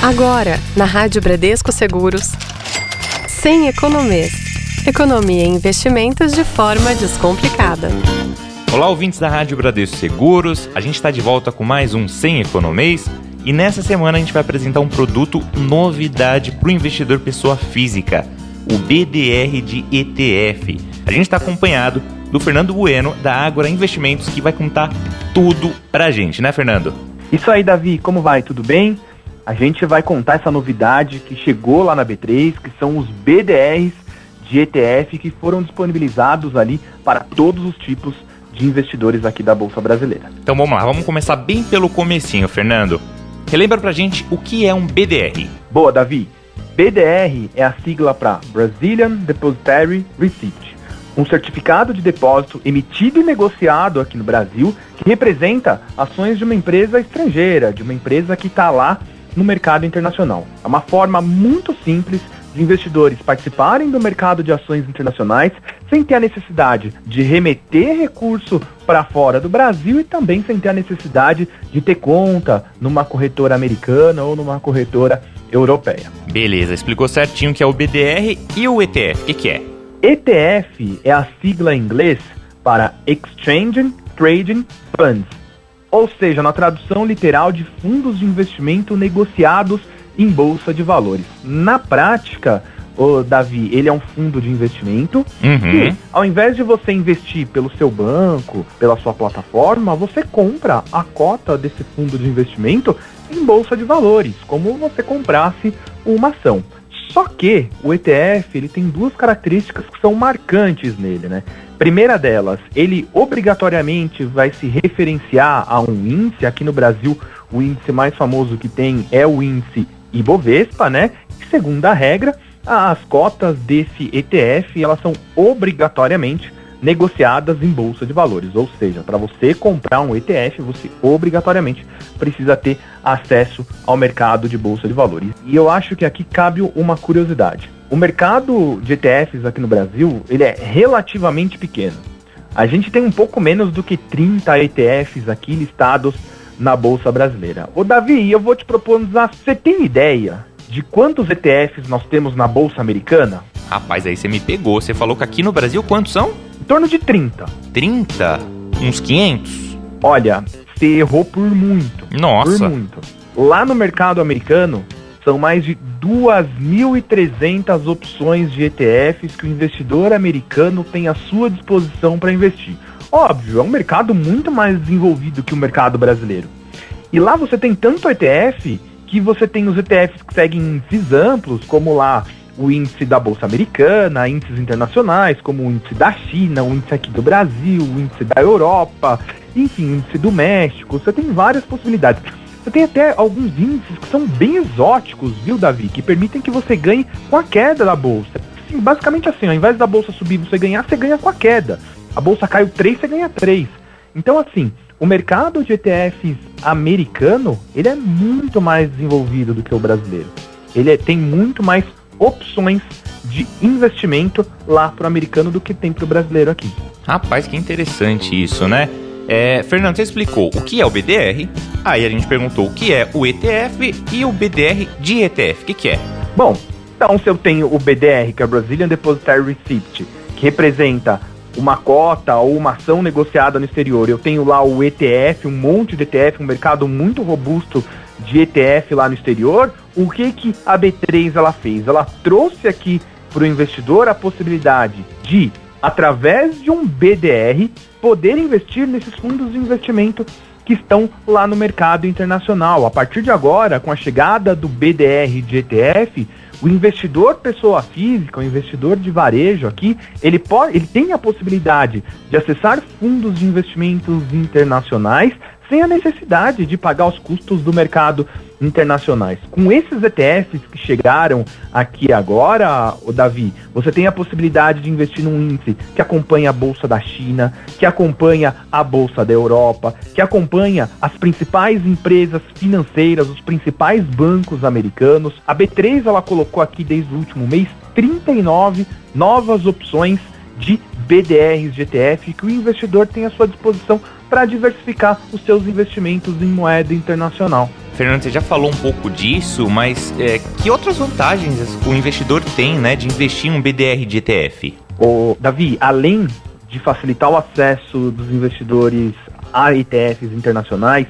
Agora, na Rádio Bradesco Seguros, sem economês. Economia e investimentos de forma descomplicada. Olá, ouvintes da Rádio Bradesco Seguros. A gente está de volta com mais um Sem Economês. E nessa semana a gente vai apresentar um produto novidade para o investidor pessoa física, o BDR de ETF. A gente está acompanhado do Fernando Bueno, da Ágora Investimentos, que vai contar tudo para a gente, né, Fernando? Isso aí, Davi, como vai? Tudo bem? A gente vai contar essa novidade que chegou lá na B3, que são os BDRs de ETF que foram disponibilizados ali para todos os tipos de investidores aqui da Bolsa Brasileira. Então vamos lá, vamos começar bem pelo comecinho, Fernando. Relembra pra gente o que é um BDR. Boa, Davi. BDR é a sigla para Brazilian Depositary Receipt, um certificado de depósito emitido e negociado aqui no Brasil que representa ações de uma empresa estrangeira, de uma empresa que está lá no mercado internacional. É uma forma muito simples de investidores participarem do mercado de ações internacionais sem ter a necessidade de remeter recurso para fora do Brasil e também sem ter a necessidade de ter conta numa corretora americana ou numa corretora europeia. Beleza, explicou certinho o que é o BDR e o ETF. O que, que é? ETF é a sigla em inglês para Exchange Trading Funds ou seja, na tradução literal de fundos de investimento negociados em bolsa de valores. Na prática, o Davi, ele é um fundo de investimento uhum. que, ao invés de você investir pelo seu banco, pela sua plataforma, você compra a cota desse fundo de investimento em bolsa de valores, como você comprasse uma ação. Só que o ETF ele tem duas características que são marcantes nele, né? Primeira delas, ele obrigatoriamente vai se referenciar a um índice. Aqui no Brasil, o índice mais famoso que tem é o índice Ibovespa, né? E segunda regra, as cotas desse ETF elas são obrigatoriamente negociadas em bolsa de valores, ou seja, para você comprar um ETF, você obrigatoriamente precisa ter acesso ao mercado de bolsa de valores. E eu acho que aqui cabe uma curiosidade. O mercado de ETFs aqui no Brasil, ele é relativamente pequeno. A gente tem um pouco menos do que 30 ETFs aqui listados na Bolsa Brasileira. Ô Davi, eu vou te propor, você tem ideia de quantos ETFs nós temos na Bolsa Americana? Rapaz, aí você me pegou. Você falou que aqui no Brasil quantos são? Em torno de 30. 30? Uns 500? Olha, você errou por muito. Nossa. Por muito. Lá no mercado americano, são mais de 2.300 opções de ETFs que o investidor americano tem à sua disposição para investir. Óbvio, é um mercado muito mais desenvolvido que o mercado brasileiro. E lá você tem tanto ETF que você tem os ETFs que seguem índices amplos, como lá o índice da Bolsa Americana, índices internacionais, como o índice da China, o índice aqui do Brasil, o índice da Europa, enfim, o índice do México. Você tem várias possibilidades. Você tem até alguns índices que são bem exóticos, viu, Davi? Que permitem que você ganhe com a queda da bolsa. Sim, basicamente assim, ao invés da bolsa subir você ganhar, você ganha com a queda. A bolsa caiu 3, você ganha 3. Então, assim, o mercado de ETFs americano, ele é muito mais desenvolvido do que o brasileiro. Ele é, tem muito mais opções de investimento lá para o americano do que tem para o brasileiro aqui. Rapaz, que interessante isso, né? É, Fernando, você explicou o que é o BDR, aí a gente perguntou o que é o ETF e o BDR de ETF. O que, que é? Bom, então se eu tenho o BDR, que é o Brazilian Depositary Receipt, que representa uma cota ou uma ação negociada no exterior, eu tenho lá o ETF, um monte de ETF, um mercado muito robusto de ETF lá no exterior, o que, que a B3 ela fez? Ela trouxe aqui para o investidor a possibilidade de através de um BDR, poder investir nesses fundos de investimento que estão lá no mercado internacional. A partir de agora, com a chegada do BDR de ETF, o investidor pessoa física, o investidor de varejo aqui, ele pode, ele tem a possibilidade de acessar fundos de investimentos internacionais sem a necessidade de pagar os custos do mercado internacionais. Com esses ETFs que chegaram aqui agora, o Davi, você tem a possibilidade de investir num índice que acompanha a bolsa da China, que acompanha a bolsa da Europa, que acompanha as principais empresas financeiras, os principais bancos americanos. A B3 ela colocou aqui desde o último mês 39 novas opções de BDRs de ETF que o investidor tem à sua disposição para diversificar os seus investimentos em moeda internacional. Fernando, você já falou um pouco disso, mas é, que outras vantagens o investidor tem né, de investir em um BDR de ETF? Ô, Davi, além de facilitar o acesso dos investidores a ETFs internacionais,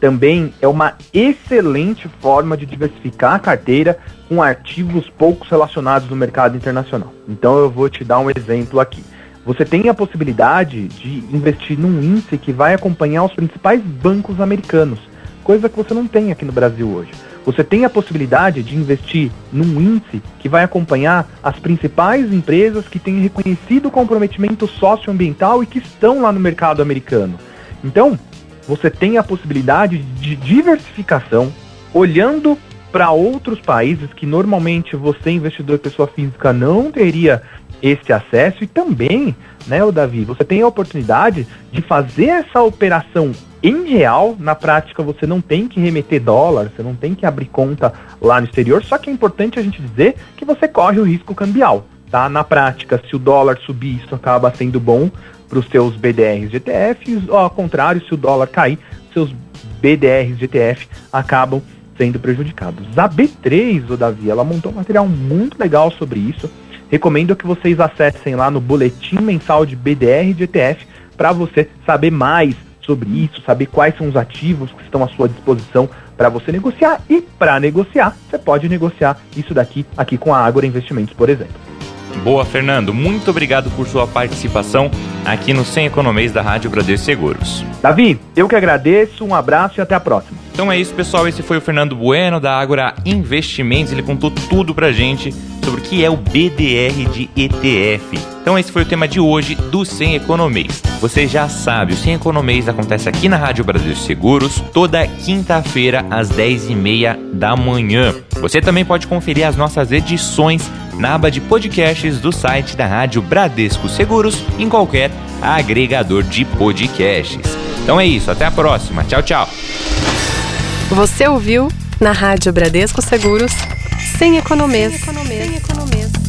também é uma excelente forma de diversificar a carteira com ativos poucos relacionados no mercado internacional. Então eu vou te dar um exemplo aqui. Você tem a possibilidade de investir num índice que vai acompanhar os principais bancos americanos coisa que você não tem aqui no Brasil hoje. Você tem a possibilidade de investir num índice que vai acompanhar as principais empresas que têm reconhecido comprometimento socioambiental e que estão lá no mercado americano. Então, você tem a possibilidade de diversificação olhando para outros países que normalmente você, investidor pessoa física, não teria esse acesso e também, né, o Davi, você tem a oportunidade de fazer essa operação em real, na prática você não tem que remeter dólar, você não tem que abrir conta lá no exterior, só que é importante a gente dizer que você corre o risco cambial, tá? Na prática, se o dólar subir, isso acaba sendo bom para os seus BDRs de ETF, ou ao contrário, se o dólar cair, seus BDRs de ETF acabam sendo prejudicados. A B3, o Davi, ela montou um material muito legal sobre isso. Recomendo que vocês acessem lá no boletim mensal de BDR de ETF para você saber mais sobre isso, saber quais são os ativos que estão à sua disposição para você negociar e para negociar, você pode negociar isso daqui aqui com a Ágora Investimentos, por exemplo. Boa, Fernando. Muito obrigado por sua participação aqui no Sem Economês da Rádio Bradesco Seguros. Davi, eu que agradeço, um abraço e até a próxima. Então é isso, pessoal. Esse foi o Fernando Bueno da Ágora Investimentos. Ele contou tudo pra gente sobre o que é o BDR de ETF. Então esse foi o tema de hoje do Sem Economês. Você já sabe, o Sem Economês acontece aqui na Rádio Brasil Seguros toda quinta-feira às 10h30 da manhã. Você também pode conferir as nossas edições na aba de podcasts do site da Rádio Bradesco Seguros em qualquer agregador de podcasts. Então é isso, até a próxima. Tchau, tchau. Você ouviu na Rádio Bradesco Seguros sem economês. Sem economês. Sem economês.